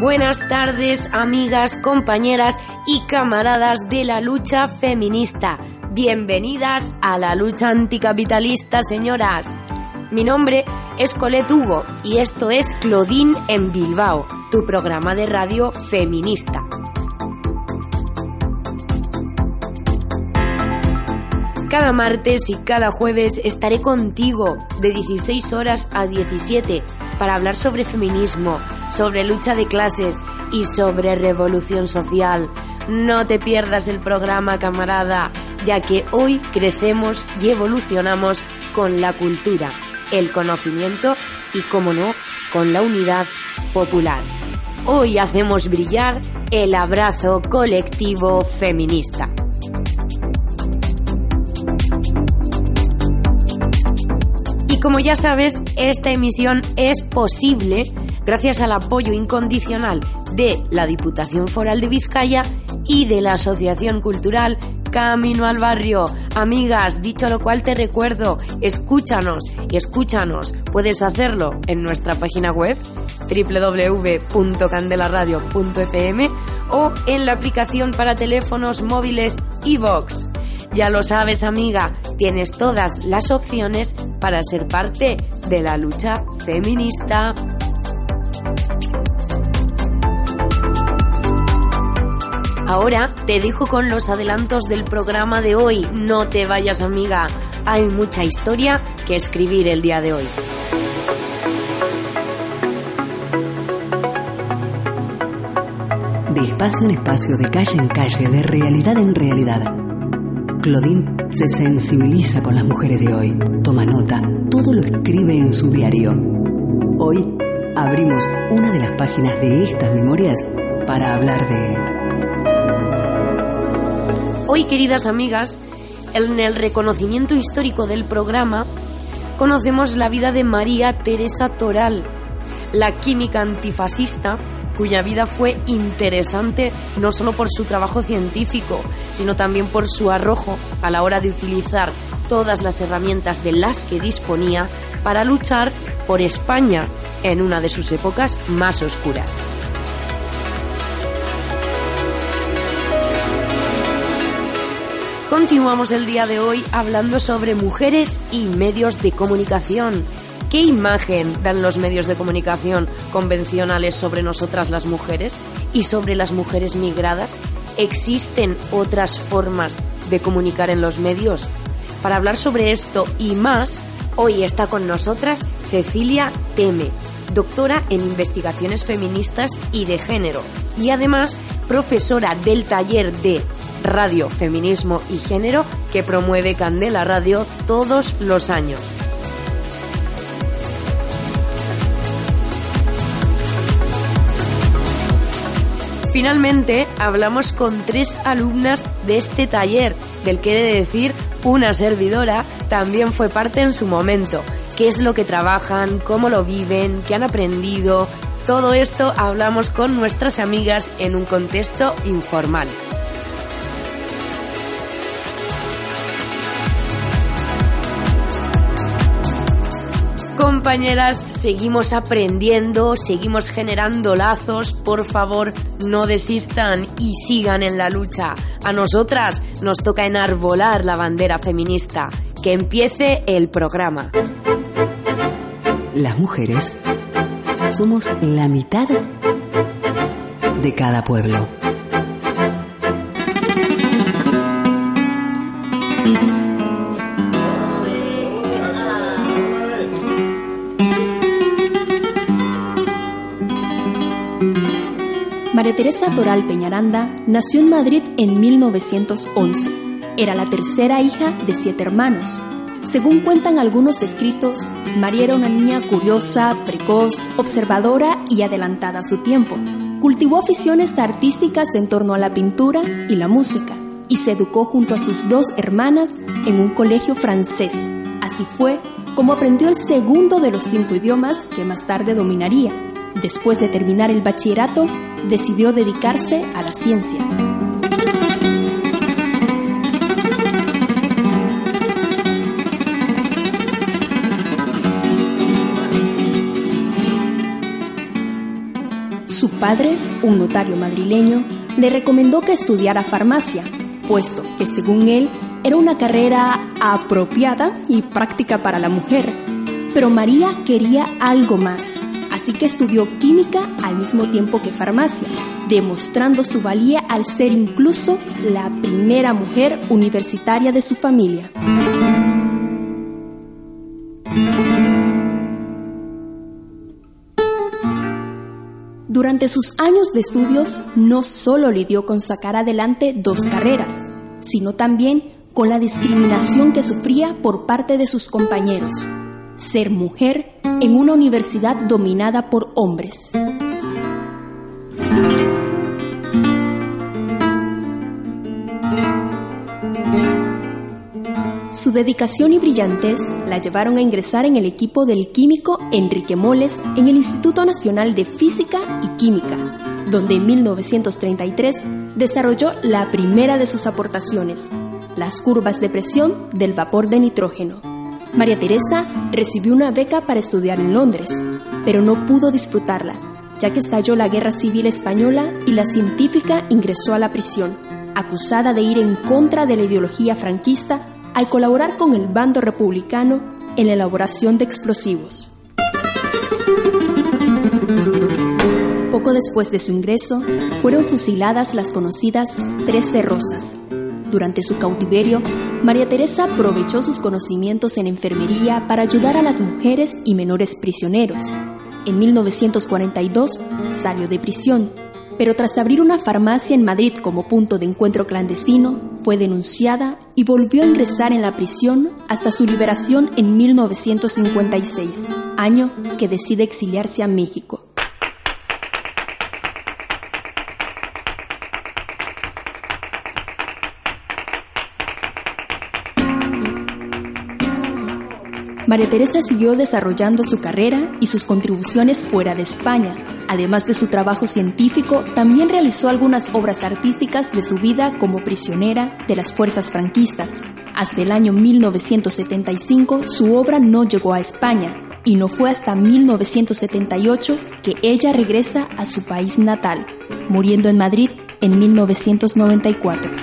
Buenas tardes, amigas, compañeras y camaradas de la lucha feminista. Bienvenidas a la lucha anticapitalista, señoras. Mi nombre es Colette Hugo y esto es Claudine en Bilbao, tu programa de radio feminista. Cada martes y cada jueves estaré contigo de 16 horas a 17 para hablar sobre feminismo, sobre lucha de clases y sobre revolución social. No te pierdas el programa, camarada, ya que hoy crecemos y evolucionamos con la cultura, el conocimiento y, como no, con la unidad popular. Hoy hacemos brillar el abrazo colectivo feminista. Y como ya sabes, esta emisión es posible gracias al apoyo incondicional de la Diputación Foral de Vizcaya y de la Asociación Cultural Camino al Barrio. Amigas, dicho lo cual te recuerdo, escúchanos y escúchanos. Puedes hacerlo en nuestra página web www.candelaradio.fm o en la aplicación para teléfonos móviles iVox. Ya lo sabes, amiga, tienes todas las opciones para ser parte de la lucha feminista. Ahora te dejo con los adelantos del programa de hoy. No te vayas, amiga. Hay mucha historia que escribir el día de hoy. De espacio en espacio, de calle en calle, de realidad en realidad. Claudine se sensibiliza con las mujeres de hoy, toma nota, todo lo escribe en su diario. Hoy abrimos una de las páginas de estas memorias para hablar de... Hoy, queridas amigas, en el reconocimiento histórico del programa, conocemos la vida de María Teresa Toral, la química antifascista cuya vida fue interesante no solo por su trabajo científico, sino también por su arrojo a la hora de utilizar todas las herramientas de las que disponía para luchar por España en una de sus épocas más oscuras. Continuamos el día de hoy hablando sobre mujeres y medios de comunicación. ¿Qué imagen dan los medios de comunicación convencionales sobre nosotras las mujeres y sobre las mujeres migradas? ¿Existen otras formas de comunicar en los medios? Para hablar sobre esto y más, hoy está con nosotras Cecilia Teme, doctora en investigaciones feministas y de género, y además profesora del taller de Radio, Feminismo y Género que promueve Candela Radio todos los años. Finalmente, hablamos con tres alumnas de este taller, del que he de decir una servidora también fue parte en su momento. ¿Qué es lo que trabajan? ¿Cómo lo viven? ¿Qué han aprendido? Todo esto hablamos con nuestras amigas en un contexto informal. Compañeras, seguimos aprendiendo, seguimos generando lazos. Por favor, no desistan y sigan en la lucha. A nosotras nos toca enarbolar la bandera feminista. Que empiece el programa. Las mujeres somos la mitad de cada pueblo. María Teresa Toral Peñaranda nació en Madrid en 1911. Era la tercera hija de siete hermanos. Según cuentan algunos escritos, María era una niña curiosa, precoz, observadora y adelantada a su tiempo. Cultivó aficiones artísticas en torno a la pintura y la música y se educó junto a sus dos hermanas en un colegio francés. Así fue como aprendió el segundo de los cinco idiomas que más tarde dominaría. Después de terminar el bachillerato, decidió dedicarse a la ciencia. Su padre, un notario madrileño, le recomendó que estudiara farmacia, puesto que según él era una carrera apropiada y práctica para la mujer. Pero María quería algo más, que estudió química al mismo tiempo que farmacia, demostrando su valía al ser incluso la primera mujer universitaria de su familia. Durante sus años de estudios no solo lidió con sacar adelante dos carreras, sino también con la discriminación que sufría por parte de sus compañeros. Ser mujer en una universidad dominada por hombres. Su dedicación y brillantez la llevaron a ingresar en el equipo del químico Enrique Moles en el Instituto Nacional de Física y Química, donde en 1933 desarrolló la primera de sus aportaciones, las curvas de presión del vapor de nitrógeno. María Teresa recibió una beca para estudiar en Londres, pero no pudo disfrutarla, ya que estalló la Guerra Civil Española y la científica ingresó a la prisión, acusada de ir en contra de la ideología franquista al colaborar con el bando republicano en la elaboración de explosivos. Poco después de su ingreso, fueron fusiladas las conocidas Trece Rosas. Durante su cautiverio, María Teresa aprovechó sus conocimientos en enfermería para ayudar a las mujeres y menores prisioneros. En 1942 salió de prisión pero tras abrir una farmacia en Madrid como punto de encuentro clandestino, fue denunciada y volvió a ingresar en la prisión hasta su liberación en 1956, año que decide exiliarse a México. María Teresa siguió desarrollando su carrera y sus contribuciones fuera de España. Además de su trabajo científico, también realizó algunas obras artísticas de su vida como prisionera de las fuerzas franquistas. Hasta el año 1975 su obra no llegó a España y no fue hasta 1978 que ella regresa a su país natal, muriendo en Madrid en 1994.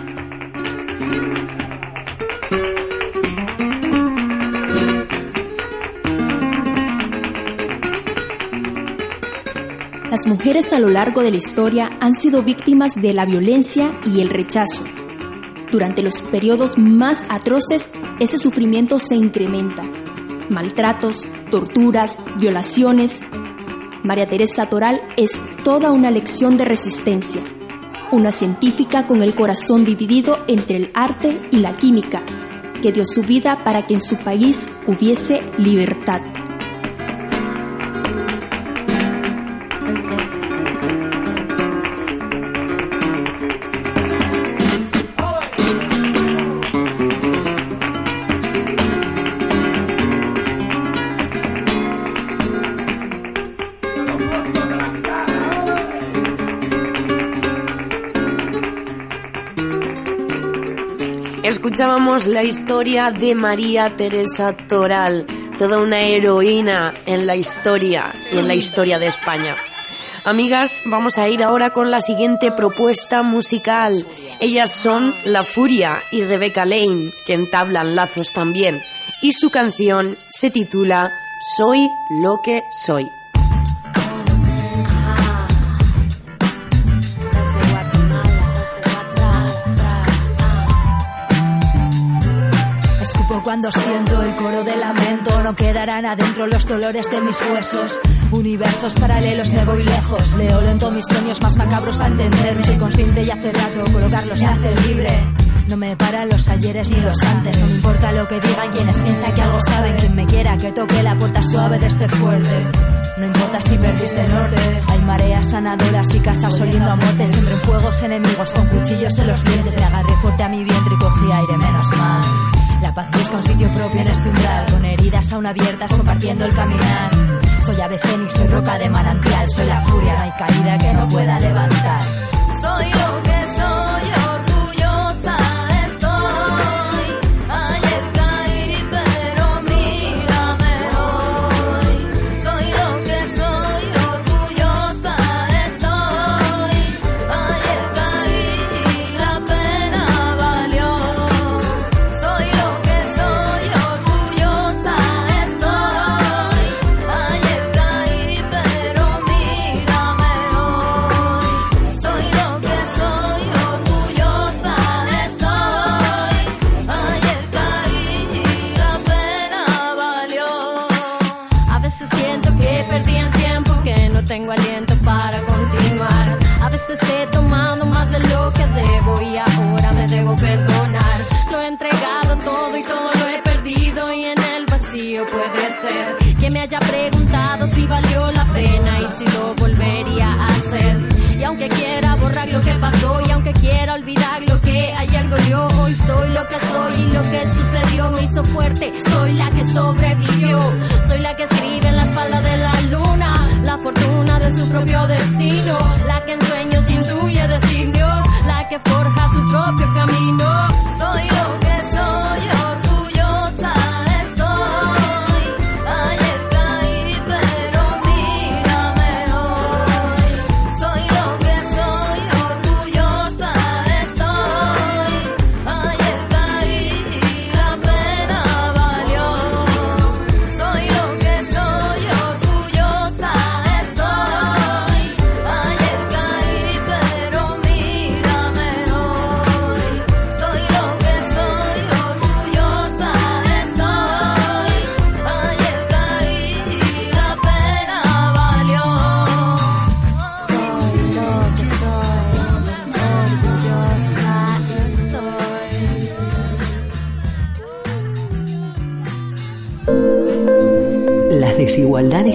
Las mujeres a lo largo de la historia han sido víctimas de la violencia y el rechazo. Durante los periodos más atroces, ese sufrimiento se incrementa. Maltratos, torturas, violaciones. María Teresa Toral es toda una lección de resistencia. Una científica con el corazón dividido entre el arte y la química, que dio su vida para que en su país hubiese libertad. Escuchábamos la historia de María Teresa Toral, toda una heroína en la historia y en la historia de España. Amigas, vamos a ir ahora con la siguiente propuesta musical. Ellas son La Furia y Rebecca Lane, que entablan lazos también. Y su canción se titula Soy lo que soy. Cuando siento el coro de lamento. No quedarán adentro los dolores de mis huesos. Universos paralelos, me voy lejos. Leo lento mis sueños más macabros para entender. Soy consciente y hace rato colocarlos me hace libre. No me paran los ayeres ni los antes. No me importa lo que digan quienes piensan que algo saben. Quien me quiera que toque la puerta suave de este fuerte. No importa si perdiste el norte. Hay mareas sanadoras y casas oliendo a muerte. Siempre en fuegos enemigos con cuchillos en los dientes. Me agarré fuerte a mi vientre y cogí aire menos mal. La paz busca un sitio propio en este umbral, con heridas aún abiertas compartiendo el caminar. Soy ave fénix, soy roca de manantial, soy la furia, no hay caída que no pueda levantar. Soy lo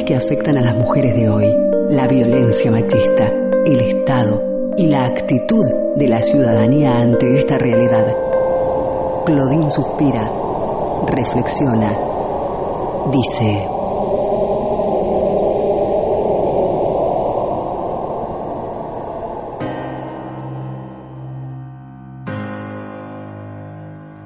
que afectan a las mujeres de hoy, la violencia machista, el Estado y la actitud de la ciudadanía ante esta realidad. Claudine suspira, reflexiona, dice...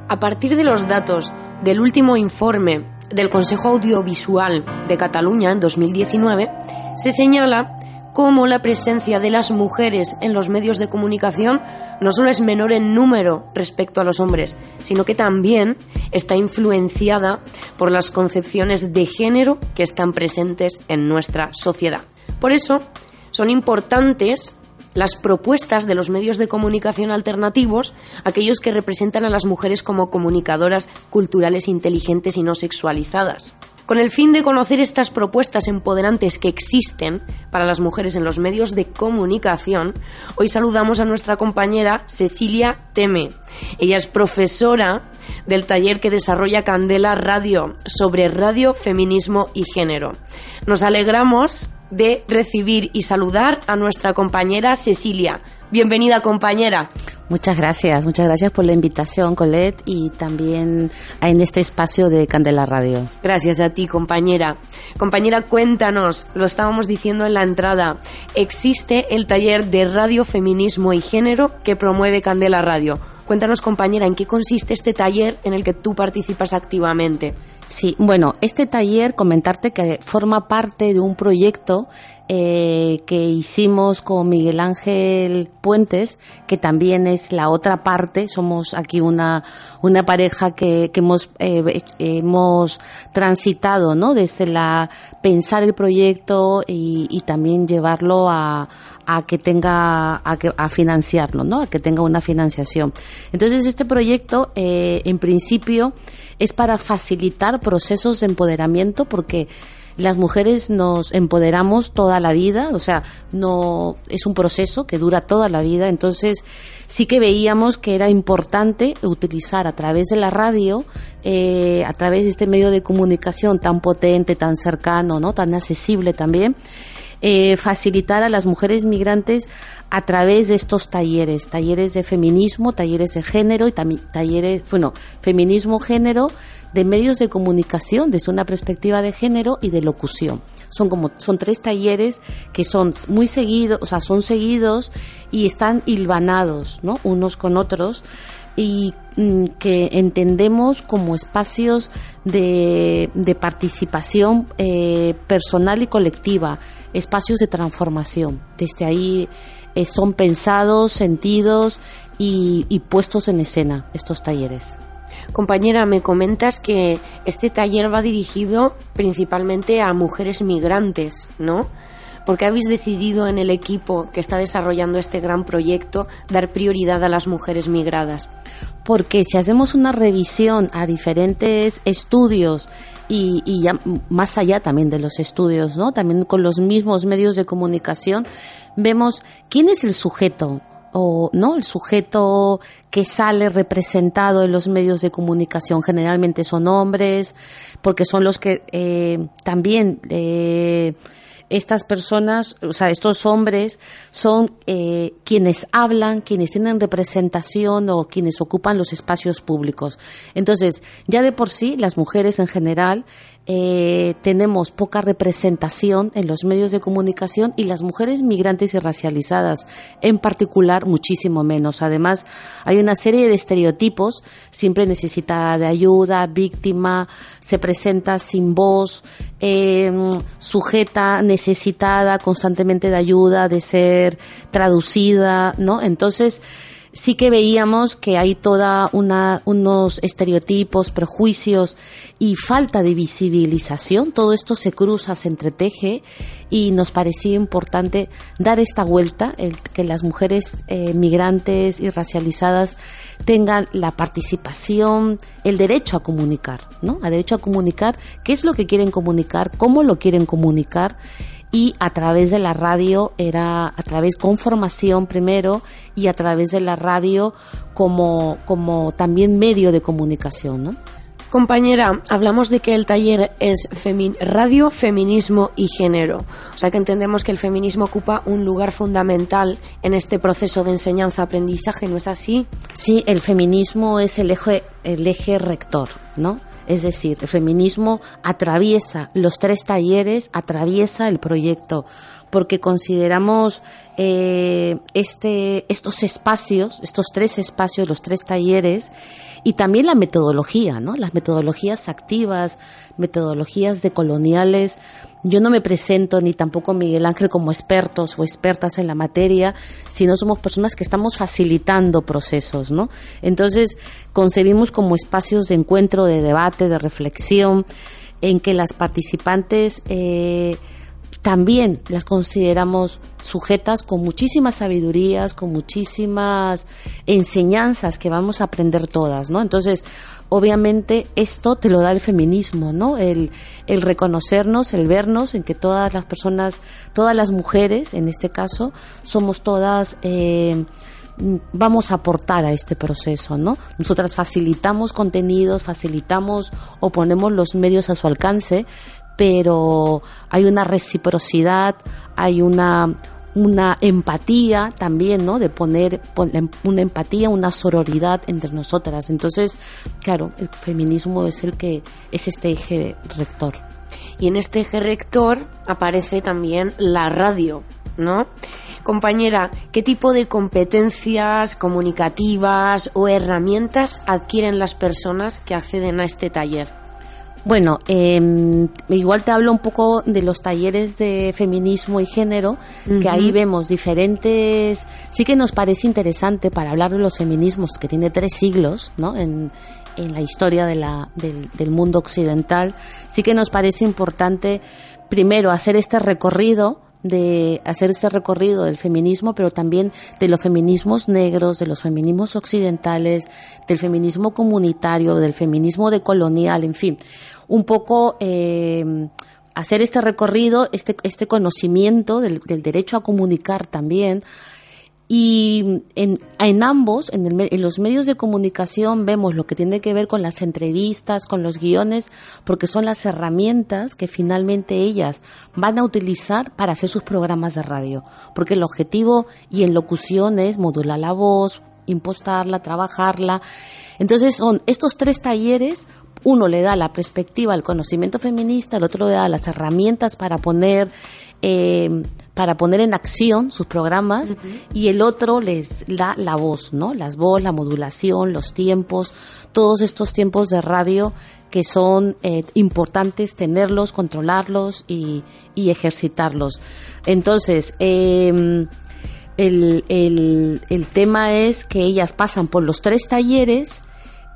A partir de los datos del último informe del Consejo Audiovisual de Cataluña en 2019 se señala cómo la presencia de las mujeres en los medios de comunicación no solo es menor en número respecto a los hombres, sino que también está influenciada por las concepciones de género que están presentes en nuestra sociedad. Por eso, son importantes las propuestas de los medios de comunicación alternativos, aquellos que representan a las mujeres como comunicadoras culturales inteligentes y no sexualizadas. Con el fin de conocer estas propuestas empoderantes que existen para las mujeres en los medios de comunicación, hoy saludamos a nuestra compañera Cecilia Teme. Ella es profesora del taller que desarrolla Candela Radio sobre radio, feminismo y género. Nos alegramos de recibir y saludar a nuestra compañera Cecilia. Bienvenida compañera. Muchas gracias, muchas gracias por la invitación, Colette, y también en este espacio de Candela Radio. Gracias a ti, compañera. Compañera, cuéntanos, lo estábamos diciendo en la entrada, existe el taller de radio, feminismo y género que promueve Candela Radio. Cuéntanos, compañera, ¿en qué consiste este taller en el que tú participas activamente? Sí, bueno, este taller, comentarte que forma parte de un proyecto eh, que hicimos con Miguel Ángel Puentes, que también es la otra parte. Somos aquí una, una pareja que, que hemos, eh, hemos transitado, ¿no? Desde la pensar el proyecto y, y también llevarlo a, a que tenga a, que, a financiarlo, ¿no? A que tenga una financiación. Entonces este proyecto, eh, en principio, es para facilitar procesos de empoderamiento porque las mujeres nos empoderamos toda la vida, o sea, no es un proceso que dura toda la vida, entonces sí que veíamos que era importante utilizar a través de la radio, eh, a través de este medio de comunicación tan potente, tan cercano, no, tan accesible también. Eh, facilitar a las mujeres migrantes a través de estos talleres, talleres de feminismo, talleres de género y también talleres, bueno, feminismo, género, de medios de comunicación desde una perspectiva de género y de locución. Son como son tres talleres que son muy seguidos, o sea, son seguidos y están hilvanados, ¿no? Unos con otros y mm, que entendemos como espacios de, de participación eh, personal y colectiva, espacios de transformación. Desde ahí eh, son pensados, sentidos y, y puestos en escena estos talleres. Compañera, me comentas que este taller va dirigido principalmente a mujeres migrantes, ¿no? ¿Por qué habéis decidido en el equipo que está desarrollando este gran proyecto dar prioridad a las mujeres migradas? Porque si hacemos una revisión a diferentes estudios y, y ya más allá también de los estudios, ¿no? También con los mismos medios de comunicación, vemos quién es el sujeto o no el sujeto que sale representado en los medios de comunicación generalmente son hombres porque son los que eh, también eh, estas personas, o sea, estos hombres son eh, quienes hablan, quienes tienen representación o quienes ocupan los espacios públicos. Entonces, ya de por sí, las mujeres en general eh, tenemos poca representación en los medios de comunicación y las mujeres migrantes y racializadas en particular muchísimo menos. Además, hay una serie de estereotipos, siempre necesita de ayuda, víctima, se presenta sin voz, eh, sujeta, necesitada constantemente de ayuda, de ser traducida, ¿no? Entonces, sí que veíamos que hay toda una unos estereotipos, prejuicios y falta de visibilización. Todo esto se cruza, se entreteje y nos parecía importante dar esta vuelta, el, que las mujeres eh, migrantes y racializadas tengan la participación, el derecho a comunicar, ¿no? A derecho a comunicar qué es lo que quieren comunicar, cómo lo quieren comunicar y a través de la radio era a través con formación primero y a través de la radio como, como también medio de comunicación, ¿no? Compañera, hablamos de que el taller es radio, feminismo y género. O sea que entendemos que el feminismo ocupa un lugar fundamental en este proceso de enseñanza-aprendizaje, ¿no es así? Sí, el feminismo es el eje, el eje rector, ¿no? Es decir, el feminismo atraviesa los tres talleres, atraviesa el proyecto, porque consideramos eh, este, estos espacios, estos tres espacios, los tres talleres, y también la metodología, ¿no? Las metodologías activas, metodologías decoloniales. Yo no me presento ni tampoco Miguel Ángel como expertos o expertas en la materia, sino somos personas que estamos facilitando procesos, ¿no? Entonces, concebimos como espacios de encuentro, de debate, de reflexión, en que las participantes eh, también las consideramos sujetas con muchísimas sabidurías, con muchísimas enseñanzas que vamos a aprender todas, ¿no? Entonces, obviamente esto te lo da el feminismo, ¿no? El, el reconocernos, el vernos en que todas las personas, todas las mujeres, en este caso, somos todas eh, vamos a aportar a este proceso, ¿no? Nosotras facilitamos contenidos, facilitamos o ponemos los medios a su alcance, pero hay una reciprocidad, hay una, una empatía también, ¿no? De poner una empatía, una sororidad entre nosotras. Entonces, claro, el feminismo es el que es este eje rector. Y en este eje rector aparece también la radio, ¿no? Compañera, ¿qué tipo de competencias comunicativas o herramientas adquieren las personas que acceden a este taller? Bueno, eh, igual te hablo un poco de los talleres de feminismo y género, que ahí vemos diferentes. Sí que nos parece interesante para hablar de los feminismos, que tiene tres siglos, ¿no? En, en la historia de la, del, del mundo occidental. Sí que nos parece importante, primero, hacer este recorrido de hacer este recorrido del feminismo, pero también de los feminismos negros, de los feminismos occidentales, del feminismo comunitario, del feminismo decolonial, en fin, un poco eh, hacer este recorrido, este, este conocimiento del, del derecho a comunicar también, y en, en ambos, en, en, los medios de comunicación, vemos lo que tiene que ver con las entrevistas, con los guiones, porque son las herramientas que finalmente ellas van a utilizar para hacer sus programas de radio. Porque el objetivo y en locución es modular la voz, impostarla, trabajarla. Entonces son estos tres talleres uno le da la perspectiva al conocimiento feminista, el otro le da las herramientas para poner eh, para poner en acción sus programas y el otro les da la voz, ¿no? Las voz, la modulación, los tiempos, todos estos tiempos de radio que son eh, importantes tenerlos, controlarlos y, y ejercitarlos. Entonces, eh, el, el, el tema es que ellas pasan por los tres talleres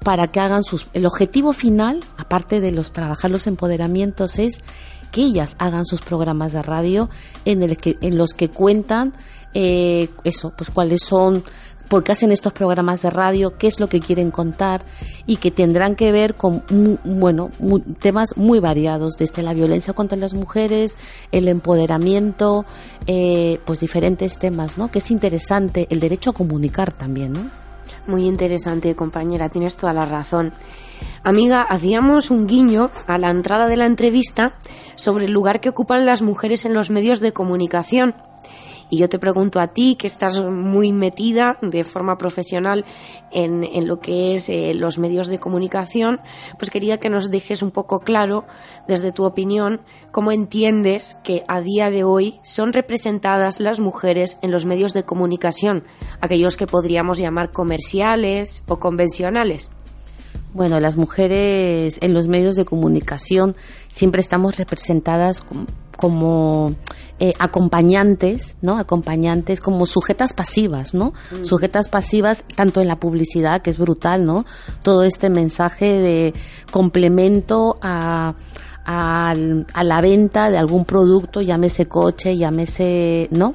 para que hagan sus... El objetivo final, aparte de los trabajar los empoderamientos, es que ellas hagan sus programas de radio en, el que, en los que cuentan eh, eso, pues cuáles son, por qué hacen estos programas de radio, qué es lo que quieren contar y que tendrán que ver con, bueno, temas muy variados, desde la violencia contra las mujeres, el empoderamiento, eh, pues diferentes temas, ¿no? Que es interesante, el derecho a comunicar también, ¿no? Muy interesante, compañera, tienes toda la razón. Amiga, hacíamos un guiño a la entrada de la entrevista sobre el lugar que ocupan las mujeres en los medios de comunicación. Y yo te pregunto a ti, que estás muy metida de forma profesional en, en lo que es eh, los medios de comunicación, pues quería que nos dejes un poco claro, desde tu opinión, cómo entiendes que a día de hoy son representadas las mujeres en los medios de comunicación, aquellos que podríamos llamar comerciales o convencionales. Bueno, las mujeres en los medios de comunicación siempre estamos representadas como, como eh, acompañantes, ¿no? Acompañantes como sujetas pasivas, ¿no? Mm. Sujetas pasivas tanto en la publicidad, que es brutal, ¿no? Todo este mensaje de complemento a a, a, la venta de algún producto, llámese coche, llámese, ¿no?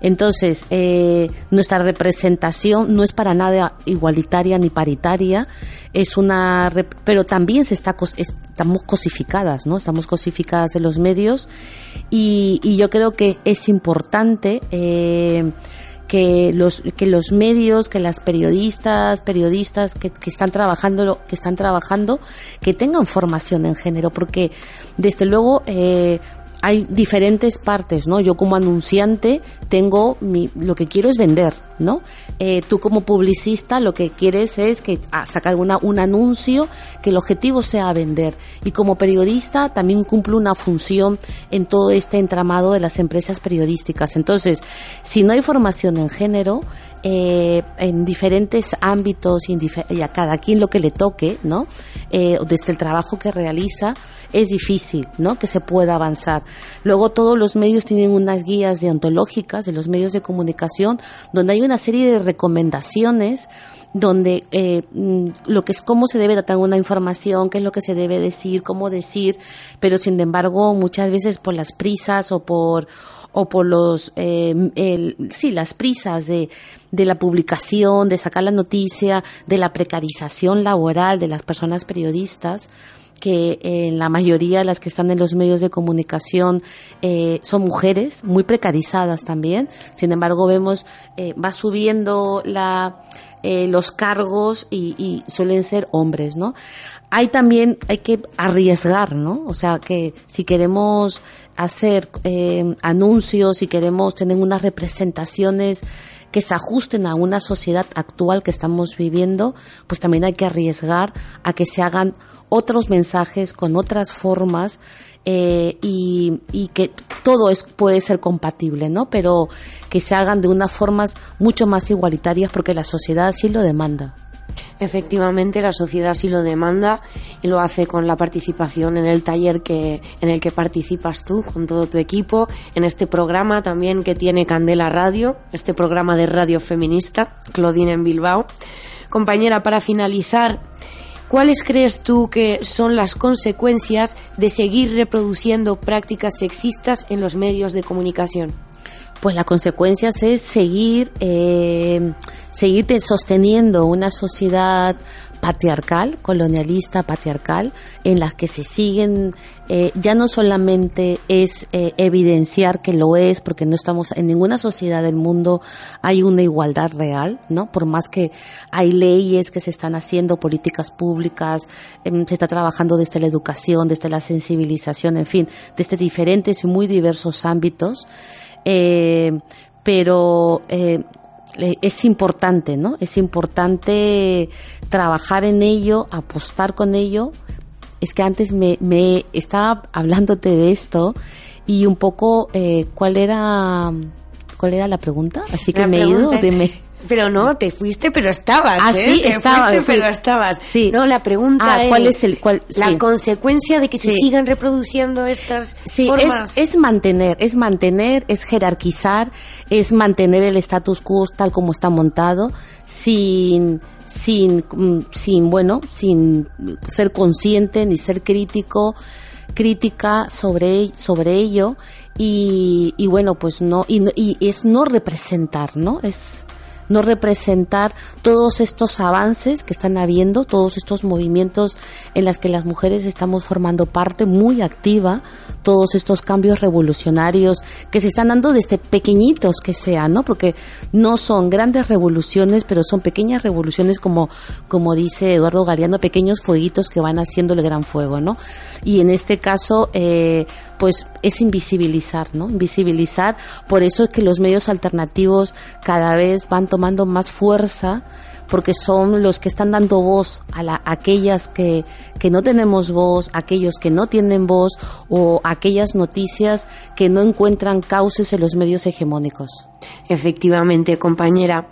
Entonces, eh, nuestra representación no es para nada igualitaria ni paritaria, es una, pero también se está, estamos cosificadas, ¿no? Estamos cosificadas en los medios y, y yo creo que es importante, eh, que los que los medios que las periodistas periodistas que, que, están trabajando que están trabajando que tengan formación en género porque desde luego eh, hay diferentes partes, ¿no? Yo como anunciante tengo mi, lo que quiero es vender, ¿no? Eh, tú como publicista lo que quieres es que ah, sacar una, un anuncio que el objetivo sea vender y como periodista también cumplo una función en todo este entramado de las empresas periodísticas. Entonces, si no hay formación en género, eh, en diferentes ámbitos y, y, a cada quien lo que le toque, ¿no? Eh, desde el trabajo que realiza, es difícil, ¿no? Que se pueda avanzar. Luego todos los medios tienen unas guías deontológicas de los medios de comunicación donde hay una serie de recomendaciones donde eh, mm, lo que es cómo se debe tratar una información, qué es lo que se debe decir, cómo decir, pero sin embargo muchas veces por las prisas o por o por los eh, sí las prisas de, de la publicación, de sacar la noticia, de la precarización laboral de las personas periodistas, que en la mayoría de las que están en los medios de comunicación eh, son mujeres, muy precarizadas también. Sin embargo, vemos, eh, va subiendo la, eh, los cargos y, y, suelen ser hombres, ¿no? Hay también, hay que arriesgar, ¿no? O sea, que si queremos hacer eh, anuncios, si queremos tener unas representaciones que se ajusten a una sociedad actual que estamos viviendo, pues también hay que arriesgar a que se hagan otros mensajes con otras formas eh, y, y, que todo es, puede ser compatible, ¿no? Pero que se hagan de unas formas mucho más igualitarias porque la sociedad así lo demanda. Efectivamente, la sociedad sí lo demanda y lo hace con la participación en el taller que, en el que participas tú, con todo tu equipo, en este programa también que tiene Candela Radio, este programa de radio feminista, Claudine en Bilbao. Compañera, para finalizar, ¿cuáles crees tú que son las consecuencias de seguir reproduciendo prácticas sexistas en los medios de comunicación? Pues la consecuencia es seguir, eh, seguir sosteniendo una sociedad patriarcal, colonialista, patriarcal, en las que se siguen, eh, ya no solamente es eh, evidenciar que lo es, porque no estamos en ninguna sociedad del mundo hay una igualdad real, ¿no? Por más que hay leyes que se están haciendo, políticas públicas, em, se está trabajando desde la educación, desde la sensibilización, en fin, desde diferentes y muy diversos ámbitos, eh, pero es importante, ¿no? Es importante trabajar en ello, apostar con ello. Es que antes me, me estaba hablándote de esto y un poco eh, cuál era cuál era la pregunta. Así que me he ido. Dime. Pero no, te fuiste, pero estabas. Ah, ¿eh? sí, te estaba, fuiste, pero estabas. Sí. No, la pregunta ah, ¿cuál es el cuál, la consecuencia de que se sigan reproduciendo estas sí, formas. Es, es mantener, es mantener, es jerarquizar, es mantener el status quo tal como está montado, sin sin mm, sin bueno, sin ser consciente ni ser crítico crítica sobre sobre ello y, y bueno pues no y, y es no representar no es no representar todos estos avances que están habiendo, todos estos movimientos en los que las mujeres estamos formando parte muy activa, todos estos cambios revolucionarios que se están dando desde pequeñitos que sean, ¿no? Porque no son grandes revoluciones, pero son pequeñas revoluciones como, como dice Eduardo Galeano, pequeños fueguitos que van haciendo el gran fuego, ¿no? Y en este caso, eh, pues es invisibilizar, ¿no? Invisibilizar, por eso es que los medios alternativos cada vez van tomando más fuerza porque son los que están dando voz a, la, aquellas que, que no tenemos voz, aquellos que no tienen voz o aquellas noticias que no encuentran cauces en los medios hegemónicos. Efectivamente, compañera.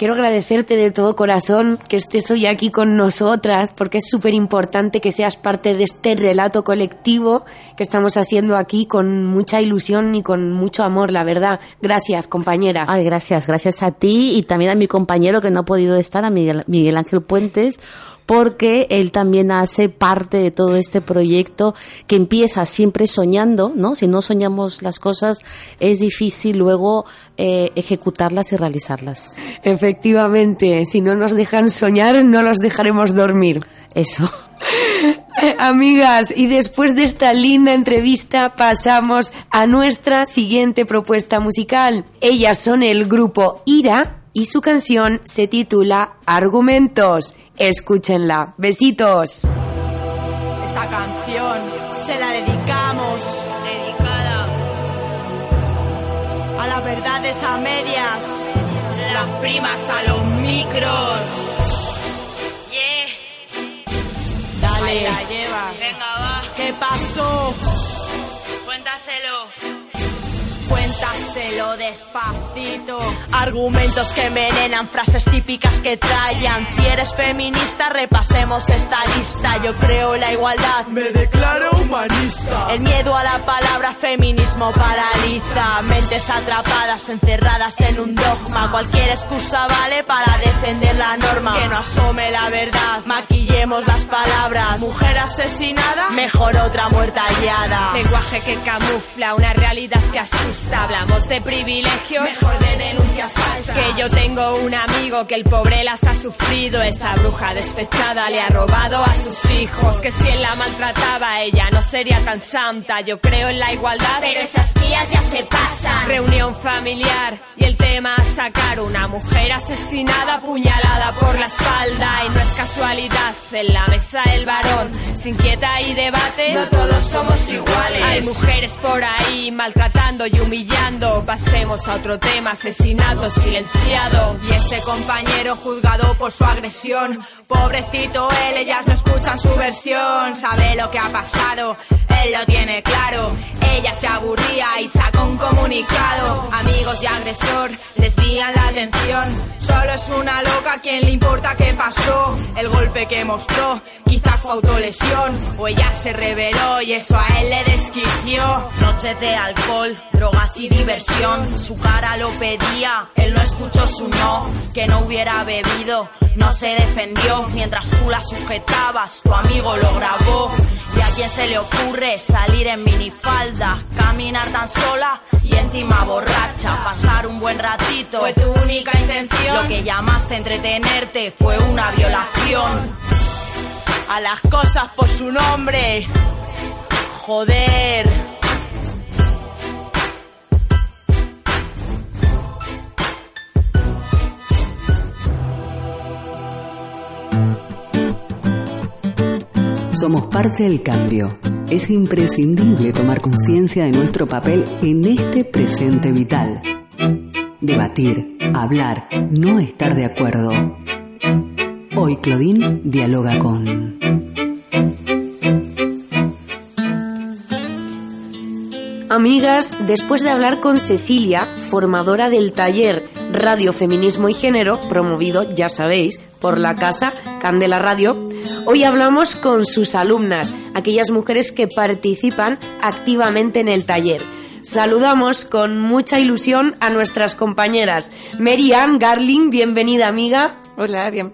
Quiero agradecerte de todo corazón que estés hoy aquí con nosotras, porque es súper importante que seas parte de este relato colectivo que estamos haciendo aquí con mucha ilusión y con mucho amor, la verdad. Gracias, compañera. Ay, gracias, gracias a ti y también a mi compañero que no ha podido estar, a Miguel, Miguel Ángel Puentes, porque él también hace parte de todo este proyecto que empieza siempre soñando, ¿no? Si no soñamos las cosas, es difícil luego eh, ejecutarlas y realizarlas. Efectivamente, si no nos dejan soñar, no los dejaremos dormir. Eso. Amigas, y después de esta linda entrevista pasamos a nuestra siguiente propuesta musical. Ellas son el grupo Ira y su canción se titula Argumentos. Escúchenla. Besitos. Esta canción se la dedicamos. Dedicada. A las verdades a medias. Las primas a los micros. Yeah. Dale. Ahí la llevas. Venga, va. ¿Qué pasó? Cuéntaselo. Cuéntaselo despacito. Argumentos que envenenan, frases típicas que tallan. Si eres feminista, repasemos esta lista. Yo creo en la igualdad. Me declaro humanista. El miedo a la palabra feminismo paraliza. Mentes atrapadas, encerradas en un dogma. Cualquier excusa vale para defender la norma. Que no asome la verdad. Maquillemos las palabras. Mujer asesinada, mejor otra muerta hallada. Lenguaje que camufla una realidad que asusta. Hablamos de privilegios, mejor de denuncias falsas. Que yo tengo un amigo que el pobre las ha sufrido. Esa bruja despechada le ha robado a sus hijos. Que si él la maltrataba, ella no sería tan santa. Yo creo en la igualdad, pero esas tías ya se pasan. Reunión familiar y el tema a sacar una mujer asesinada, apuñalada por la espalda. Y no es casualidad, en la mesa el varón se inquieta y debate. No todos somos iguales. Hay mujeres por ahí maltratando y humillando. Pasemos a otro tema, asesinato silenciado. Y ese compañero juzgado por su agresión. Pobrecito él, ellas no escuchan su versión. Sabe lo que ha pasado, él lo tiene claro. Ella se aburría y sacó un comunicado. Amigos y agresor desvían la atención. Solo es una loca a quien le importa qué pasó. El golpe que mostró, quizás su autolesión. O ella se reveló y eso a él le desquició. Noches de alcohol, drogas y diversión. Su cara lo pedía, él no escuchó su no. Que no hubiera bebido, no se defendió. Mientras tú la sujetabas, tu amigo lo grabó. Y a quien se le ocurre salir en minifalda, caminar tan sola y encima borracha, pasar un buen Fue tu única intención. Lo que llamaste entretenerte fue una violación. A las cosas por su nombre. Joder. Somos parte del cambio. Es imprescindible tomar conciencia de nuestro papel en este presente vital. Debatir, hablar, no estar de acuerdo. Hoy Claudine dialoga con... Amigas, después de hablar con Cecilia, formadora del taller Radio Feminismo y Género, promovido, ya sabéis, por la casa Candela Radio, hoy hablamos con sus alumnas, aquellas mujeres que participan activamente en el taller. Saludamos con mucha ilusión a nuestras compañeras. Merian Garling, bienvenida amiga. Hola, bien.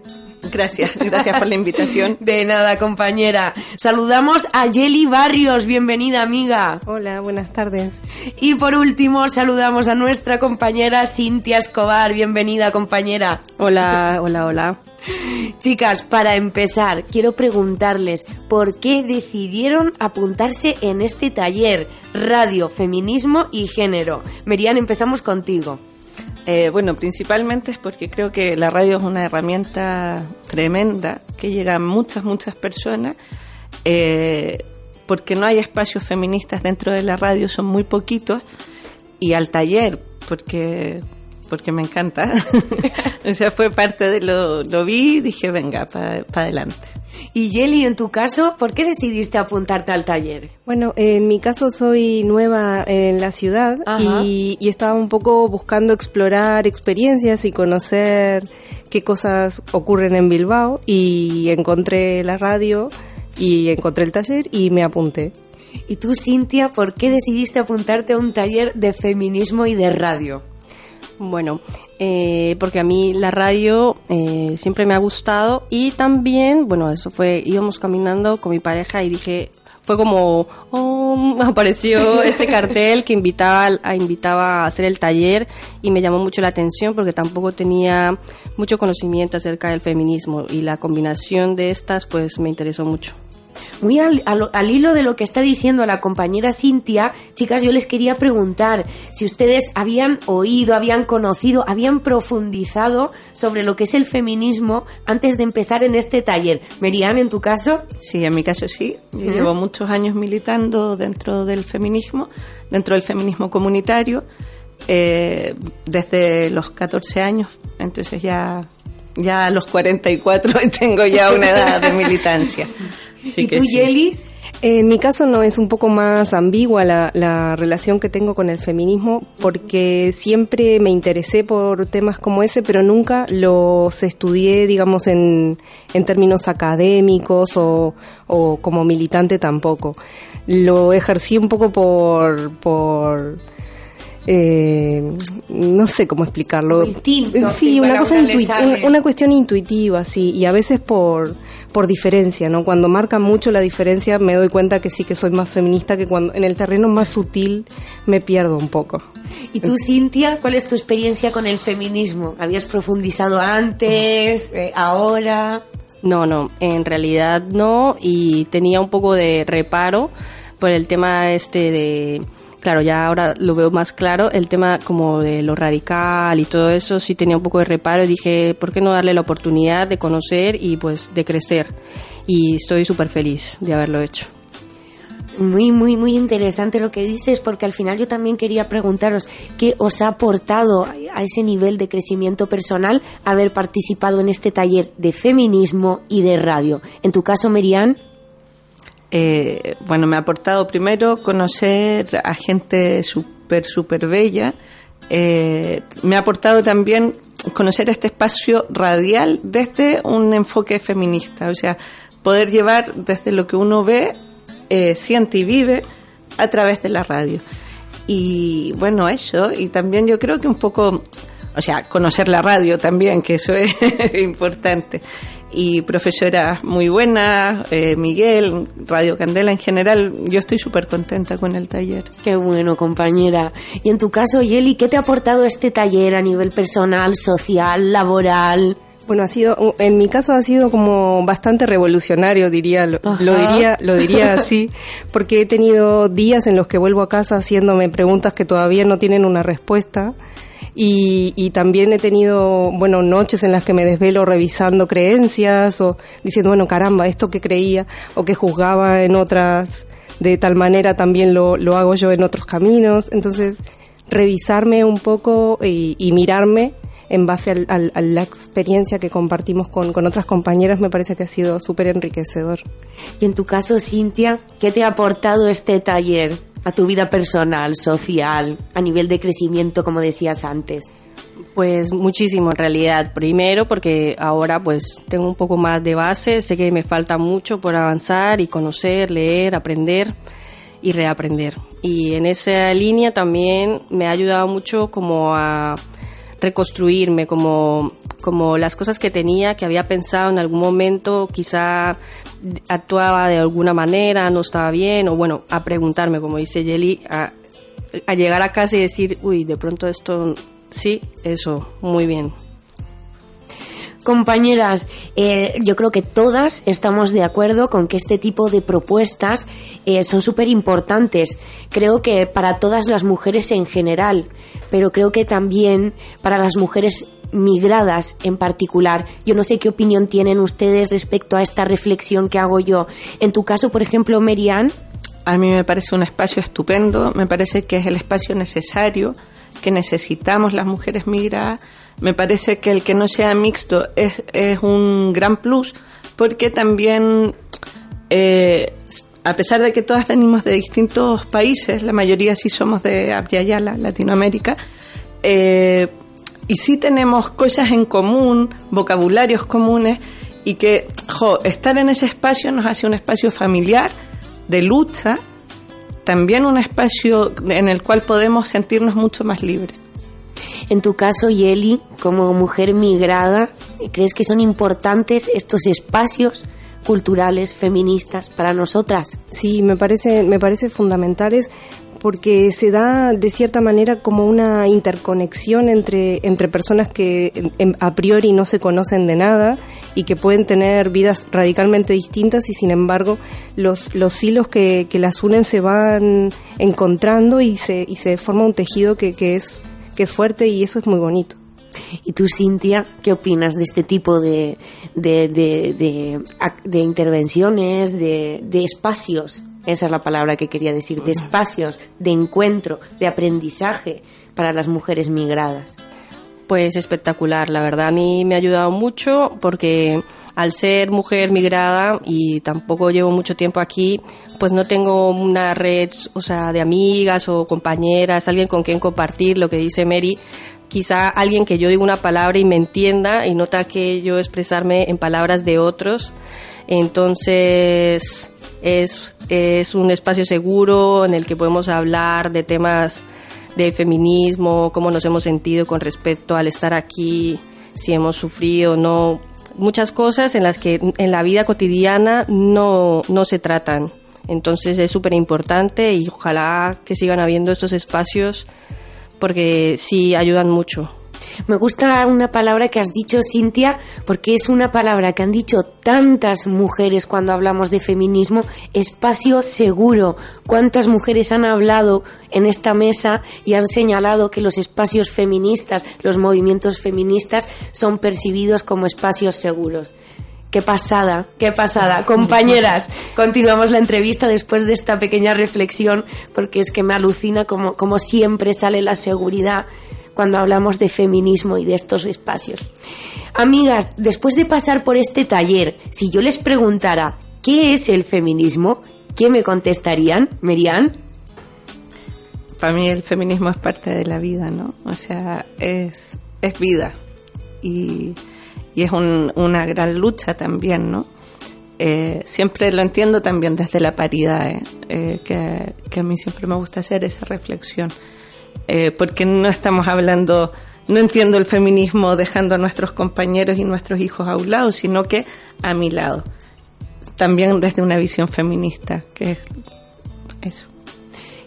Gracias, gracias por la invitación. De nada, compañera. Saludamos a Yeli Barrios, bienvenida amiga. Hola, buenas tardes. Y por último, saludamos a nuestra compañera Cintia Escobar, bienvenida compañera. Hola, hola, hola. Chicas, para empezar, quiero preguntarles por qué decidieron apuntarse en este taller Radio, Feminismo y Género. Merian, empezamos contigo. Eh, bueno, principalmente es porque creo que la radio es una herramienta tremenda que llega a muchas, muchas personas. Eh, porque no hay espacios feministas dentro de la radio, son muy poquitos. Y al taller, porque porque me encanta. o sea, fue parte de lo, lo vi y dije, venga, para adelante. Y Yeli, en tu caso, ¿por qué decidiste apuntarte al taller? Bueno, en mi caso soy nueva en la ciudad y, y, estaba un poco buscando explorar experiencias y conocer qué cosas ocurren en Bilbao y encontré la radio y encontré el taller y me apunté. ¿Y tú, Cintia, por qué decidiste apuntarte a un taller de feminismo y de radio? Bueno, eh, porque a mí la radio eh, siempre me ha gustado y también, bueno, eso fue, íbamos caminando con mi pareja y dije, fue como, oh, apareció este cartel que invitaba a, invitaba a hacer el taller y me llamó mucho la atención porque tampoco tenía mucho conocimiento acerca del feminismo y la combinación de estas pues me interesó mucho. Muy al, al, hilo de lo que está diciendo la compañera Cintia, chicas, yo les quería preguntar si ustedes habían oído, habían conocido, habían profundizado sobre lo que es el feminismo antes de empezar en este taller. Merian, ¿en tu caso? Sí, en mi caso sí. Yo llevo muchos años militando dentro del feminismo, dentro del feminismo comunitario, eh, desde los 14 años, entonces ya, ya a los 44 tengo ya una edad de militancia. ¿Y tú, Yelis? En mi caso no es un poco más ambigua la, la, relación que tengo con el feminismo porque siempre me interesé por temas como ese, pero nunca los estudié, digamos, en, en términos académicos o, o como militante tampoco. Lo ejercí un poco por... por eh, no sé cómo explicarlo. Instinto, sí, una, cosa una, cuestión intuitiva, sí, y a veces por, por diferencia, ¿no? Cuando marca mucho la diferencia me doy cuenta que sí que soy más feminista que cuando en el terreno más sutil me pierdo un poco. ¿Y tú, Cintia, cuál es tu experiencia con el feminismo? ¿Habías profundizado antes, eh, ahora? No, no, en realidad no, y tenía un poco de reparo por el tema este de claro, ya ahora lo veo más claro, el tema como de lo radical y todo eso, sí tenía un poco de reparo y dije, ¿por qué no darle la oportunidad de conocer y pues de crecer? Y estoy súper feliz de haberlo hecho. Muy, muy, muy interesante lo que dices, porque al final yo también quería preguntaros qué os ha aportado a ese nivel de crecimiento personal haber participado en este taller de feminismo y de radio. En tu caso, Merian. Eh, bueno, me ha aportado primero conocer a gente súper, súper bella. Eh, me ha aportado también conocer este espacio radial desde un enfoque feminista, o sea, poder llevar desde lo que uno ve, eh, siente y vive a través de la radio. Y bueno, eso, y también yo creo que un poco, o sea, conocer la radio también, que eso es importante y profesoras muy buenas, eh, Miguel, Radio Candela en general. Yo estoy súper contenta con el taller. Qué bueno, compañera. Y en tu caso, Yeli, ¿qué te ha aportado este taller a nivel personal, social, laboral? Bueno, ha sido, en mi caso ha sido como bastante revolucionario, diría, lo, diría, lo diría así, porque he tenido días en los que vuelvo a casa haciéndome preguntas que todavía no tienen una respuesta. Y, y, también he tenido, bueno, noches en las que me desvelo revisando creencias o diciendo, bueno, caramba, esto que creía o que juzgaba en otras, de tal manera también lo, lo hago yo en otros caminos. Entonces, revisarme un poco y, y mirarme en base a la experiencia que compartimos con, con, otras compañeras, me parece que ha sido súper enriquecedor. Y en tu caso, Cintia, ¿qué te ha aportado este taller a tu vida personal, social, a nivel de crecimiento, como decías antes? Pues muchísimo en realidad. Primero porque ahora pues tengo un poco más de base, sé que me falta mucho por avanzar y conocer, leer, aprender y reaprender. Y en esa línea también me ha ayudado mucho como a reconstruirme, como, como las cosas que tenía, que había pensado en algún momento, quizá actuaba de alguna manera, no estaba bien, o bueno, a preguntarme, como dice Jelly, a, a llegar a casa y decir, uy, de pronto esto, sí, eso, muy bien. Compañeras, eh, yo creo que todas estamos de acuerdo con que este tipo de propuestas eh, son súper importantes. Creo que para todas las mujeres en general, pero creo que también para las mujeres migradas en particular. Yo no sé qué opinión tienen ustedes respecto a esta reflexión que hago yo. En tu caso, por ejemplo, Merian. A mí me parece un espacio estupendo, me parece que es el espacio necesario que necesitamos las mujeres migradas me parece que el que no sea mixto es, un gran plus porque también, eh, a pesar de que todas venimos de distintos países, la mayoría sí somos de Abya Latinoamérica, eh, y sí tenemos cosas en común, vocabularios comunes, y que jo, estar en ese espacio nos hace un espacio familiar, de lucha, también un espacio en el cual podemos sentirnos mucho más libres. En tu caso, Yeli, como mujer migrada, ¿crees que son importantes estos espacios culturales feministas para nosotras? Sí, me parece, me parece fundamentales porque se da de cierta manera como una interconexión entre, entre personas que a priori no se conocen de nada y que pueden tener vidas radicalmente distintas y sin embargo los, los hilos que, que las unen se van encontrando y se, y se forma un tejido que, que es que es fuerte y eso es muy bonito. ¿Y tú, Cintia, qué opinas de este tipo de, de, de, de, intervenciones, de, de espacios? Esa es la palabra que quería decir, de espacios de encuentro, de aprendizaje para las mujeres migradas. Pues espectacular, la verdad a mí me ha ayudado mucho porque al ser mujer migrada y tampoco llevo mucho tiempo aquí, pues no tengo una red, o sea, de amigas o compañeras, alguien con quien compartir lo que dice Mary. Quizá alguien que yo diga una palabra y me entienda y nota que yo expresarme en palabras de otros. Entonces, es, es un espacio seguro en el que podemos hablar de temas de feminismo, cómo nos hemos sentido con respecto al estar aquí, si hemos sufrido o no muchas cosas en las que en la vida cotidiana no, no se tratan. Entonces es súper importante y ojalá que sigan habiendo estos espacios porque sí ayudan mucho. Me gusta una palabra que has dicho, Cintia, porque es una palabra que han dicho tantas mujeres cuando hablamos de feminismo, espacio seguro. ¿Cuántas mujeres han hablado en esta mesa y han señalado que los espacios feministas, los movimientos feministas, son percibidos como espacios seguros? Qué pasada, qué pasada. Compañeras, continuamos la entrevista después de esta pequeña reflexión, porque es que me alucina como, como siempre sale la seguridad cuando hablamos de feminismo y de estos espacios. Amigas, después de pasar por este taller, si yo les preguntara ¿qué es el feminismo? ¿Qué me contestarían, Merian? Para mí el feminismo es parte de la vida, ¿no? O sea, es, es vida y, y es una gran lucha también, ¿no? Eh, siempre lo entiendo también desde la paridad, ¿eh? Eh, que, que a mí siempre me gusta hacer esa reflexión. Eh, porque no estamos hablando no entiendo el feminismo dejando a nuestros compañeros y nuestros hijos a un lado, sino que a mi lado. También desde una visión feminista, que es eso.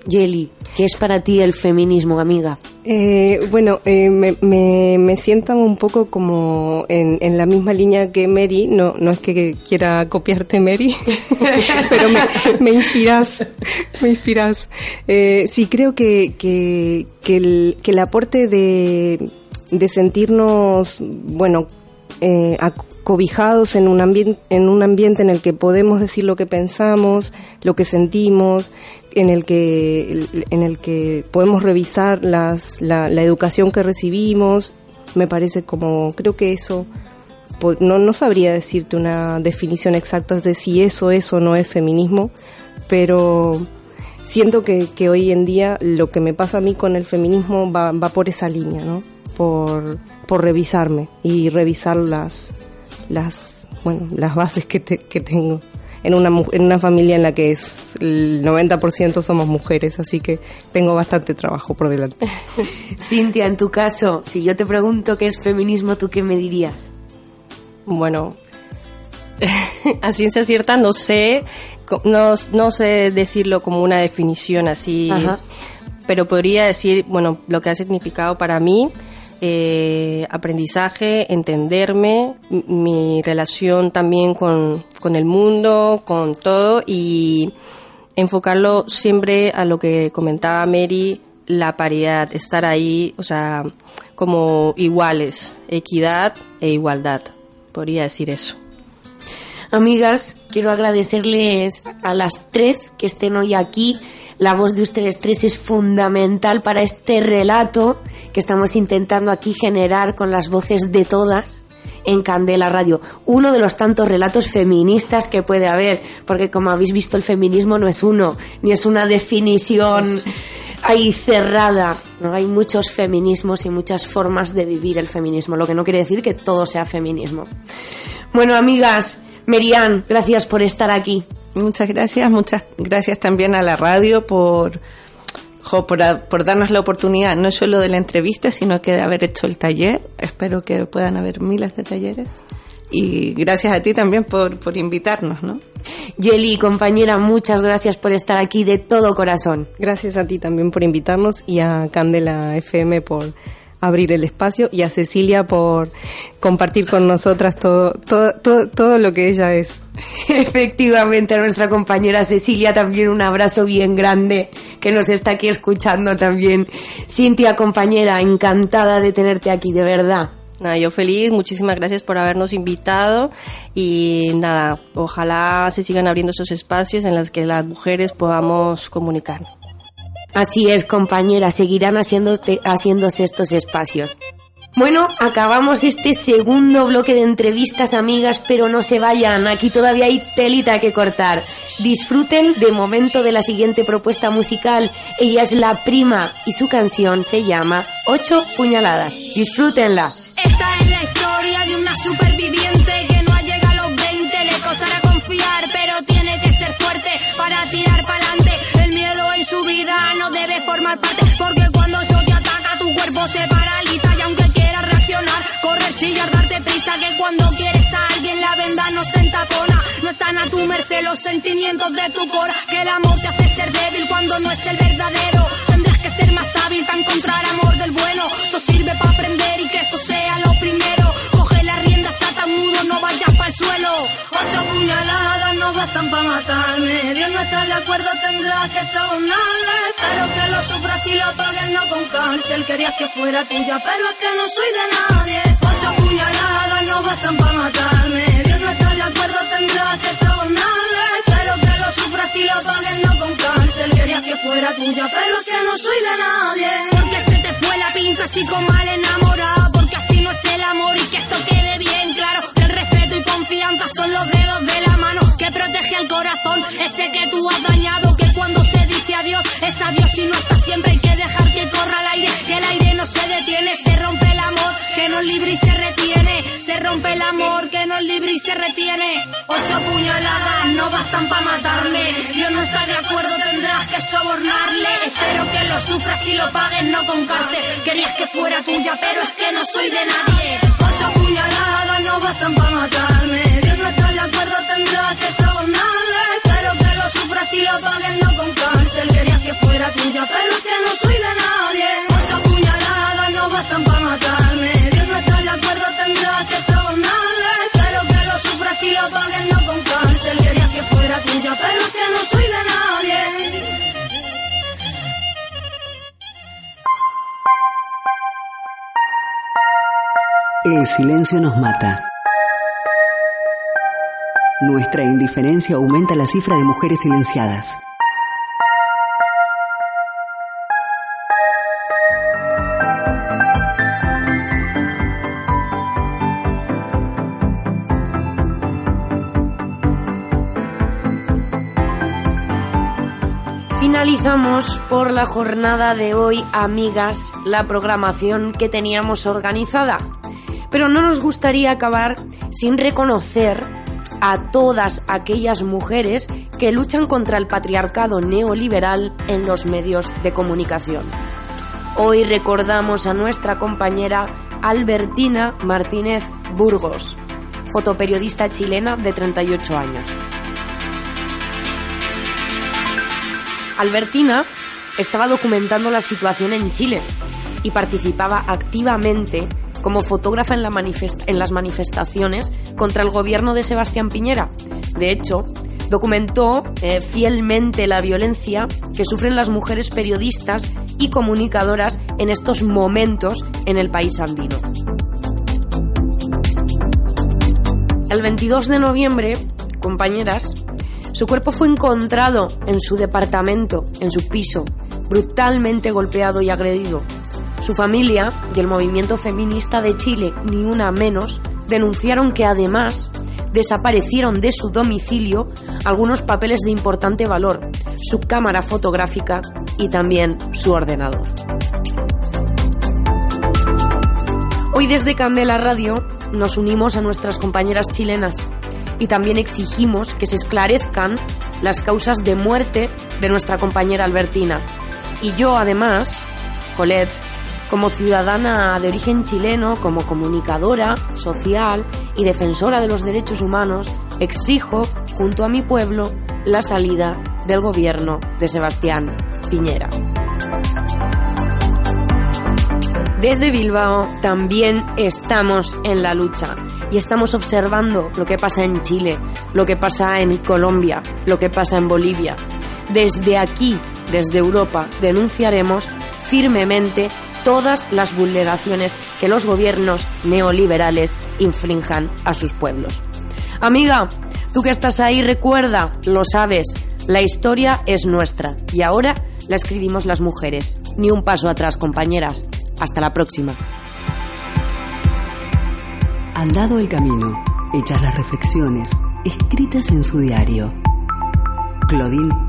Yeli, ¿qué es para ti el feminismo, amiga? Eh, bueno, eh, me, me, me sientan un poco como en, en, la misma línea que Mary. No, no es que quiera copiarte, Mary, pero me, me, inspiras. Me inspiras. Eh, sí, creo que, que, que, el, que el aporte de, de sentirnos, bueno, eh, cobijados en un, ambiente, en un ambiente en el que podemos decir lo que pensamos, lo que sentimos, en el que, en el que podemos revisar las, la, la educación que recibimos. Me parece como, creo que eso, no, no sabría decirte una definición exacta de si eso es o no es feminismo, pero siento que, que hoy en día lo que me pasa a mí con el feminismo va, va por esa línea, ¿no? Por, por revisarme y revisar las, las, bueno, las bases que, te, que tengo en una, en una familia en la que es el 90% somos mujeres, así que tengo bastante trabajo por delante. Cintia, en tu caso, si yo te pregunto qué es feminismo, ¿tú qué me dirías? Bueno, a ciencia cierta no sé, no, no sé decirlo como una definición así, Ajá. pero podría decir, bueno, lo que ha significado para mí eh, aprendizaje, entenderme, mi relación también con, con, el mundo, con todo y enfocarlo siempre a lo que comentaba Mary, la paridad, estar ahí, o sea, como iguales, equidad e igualdad, podría decir eso. Amigas, quiero agradecerles a las tres que estén hoy aquí la voz de ustedes tres es fundamental para este relato que estamos intentando aquí generar con las voces de todas en Candela Radio. Uno de los tantos relatos feministas que puede haber, porque como habéis visto el feminismo no es uno, ni es una definición ahí cerrada. ¿no? Hay muchos feminismos y muchas formas de vivir el feminismo, lo que no quiere decir que todo sea feminismo. Bueno, amigas, Merian, gracias por estar aquí. Muchas gracias, muchas gracias también a la radio por, por, por, darnos la oportunidad, no solo de la entrevista, sino que de haber hecho el taller. Espero que puedan haber miles de talleres. Y gracias a ti también por, por invitarnos, ¿no? Yeli, compañera, muchas gracias por estar aquí de todo corazón. Gracias a ti también por invitarnos y a Candela FM por abrir el espacio y a Cecilia por compartir con nosotras todo, todo, todo, todo lo que ella es. Efectivamente, a nuestra compañera Cecilia también un abrazo bien grande que nos está aquí escuchando también. Cintia, compañera, encantada de tenerte aquí, de verdad. Nada, yo feliz, muchísimas gracias por habernos invitado y nada, ojalá se sigan abriendo esos espacios en los que las mujeres podamos comunicar. Así es, compañera, seguirán haciéndose, haciéndose estos espacios. Bueno, acabamos este segundo bloque de entrevistas, amigas, pero no se vayan, aquí todavía hay telita que cortar. Disfruten de momento de la siguiente propuesta musical. Ella es la prima y su canción se llama Ocho puñaladas. Disfrútenla. Esta es la historia de una superviviente que no ha llegado a los 20, le costará confiar, pero tiene que ser fuerte para tirar para adelante. En su vida no debe formar parte, porque cuando eso te ataca tu cuerpo se paraliza y aunque quieras reaccionar, correr, chillar, darte prisa, que cuando quieres a alguien la venda no se entapona. No están a tu merced los sentimientos de tu cora, que el amor te hace ser débil cuando no es el verdadero. Tendrás que ser más hábil para encontrar amor del bueno. Esto sirve para aprender y que eso sea lo primero. Coge las riendas, ata no vayas el suelo. Ocho puñaladas no bastan para matarme. Dios no está de acuerdo, tendrás que sobornarle. Espero que lo sufras y lo pagues, no con cárcel. Querías que fuera tuya, pero es que no soy de nadie. Ocho puñaladas no bastan para matarme. Dios no está de acuerdo, tendrás que sobornarle. Espero que lo sufras y lo pagues, no con cárcel. Querías que fuera tuya, pero es que no soy de nadie. Porque se te fue la pinta, chico mal enamorado. Porque así no es el amor y que esto quede bien claro. Confianza son los dedos de la mano que protege al corazón. Ese que tú has dañado, que cuando se dice adiós es adiós y no está siempre. Hay que dejar que corra el aire, que el aire no se detiene. Se rompe el amor, que nos libre y se retiene. Se rompe el amor, que nos libre y se retiene. Ocho puñaladas no bastan para matarme. Dios no está de acuerdo, tendrás que sobornarle. Espero que lo sufras y lo pagues, no con cárcel. Querías que fuera tuya, pero es que no soy de nadie. Ocho puñaladas no bastan para matarme. Dios no está de acuerdo, tendrás que sobornarle. Espero que lo sufras y lo pagues, no con cárcel. Querías que fuera tuya, pero es que no soy de nadie. Ocho puñaladas no bastan para matarme. Dios no está de acuerdo, tendrás que sobornarle. Espero que lo sufras y lo pagues, no con cárcel. Querías que fuera tuya, pero es que no soy de nadie. El silencio nos mata. Nuestra indiferencia aumenta la cifra de mujeres silenciadas. Finalizamos por la jornada de hoy, amigas, la programación que teníamos organizada. Pero no nos gustaría acabar sin reconocer a todas aquellas mujeres que luchan contra el patriarcado neoliberal en los medios de comunicación. Hoy recordamos a nuestra compañera Albertina Martínez Burgos, fotoperiodista chilena de 38 años. Albertina estaba documentando la situación en Chile y participaba activamente como fotógrafa en, la en, las manifestaciones contra el gobierno de Sebastián Piñera. De hecho, documentó eh, fielmente la violencia que sufren las mujeres periodistas y comunicadoras en estos momentos en el país andino. El 22 de noviembre, compañeras, su cuerpo fue encontrado en su departamento, en su piso, brutalmente golpeado y agredido. Su familia y el movimiento feminista de Chile, ni una menos, denunciaron que además desaparecieron de su domicilio algunos papeles de importante valor, su cámara fotográfica y también su ordenador. Hoy desde Candela Radio nos unimos a nuestras compañeras chilenas y también exigimos que se esclarezcan las causas de muerte de nuestra compañera Albertina. Y yo además, Colette, como ciudadana de origen chileno, como comunicadora social y defensora de los derechos humanos, exijo, junto a mi pueblo, la salida del gobierno de Sebastián Piñera. Desde Bilbao también estamos en la lucha y estamos observando lo que pasa en Chile, lo que pasa en Colombia, lo que pasa en Bolivia. Desde aquí, desde Europa, denunciaremos firmemente todas las vulneraciones que los gobiernos neoliberales infrinjan a sus pueblos. Amiga, tú que estás ahí, recuerda, lo sabes, la historia es nuestra y ahora la escribimos las mujeres. Ni un paso atrás, compañeras. Hasta la próxima. Andado el camino, hechas las reflexiones, escritas en su diario. Claudine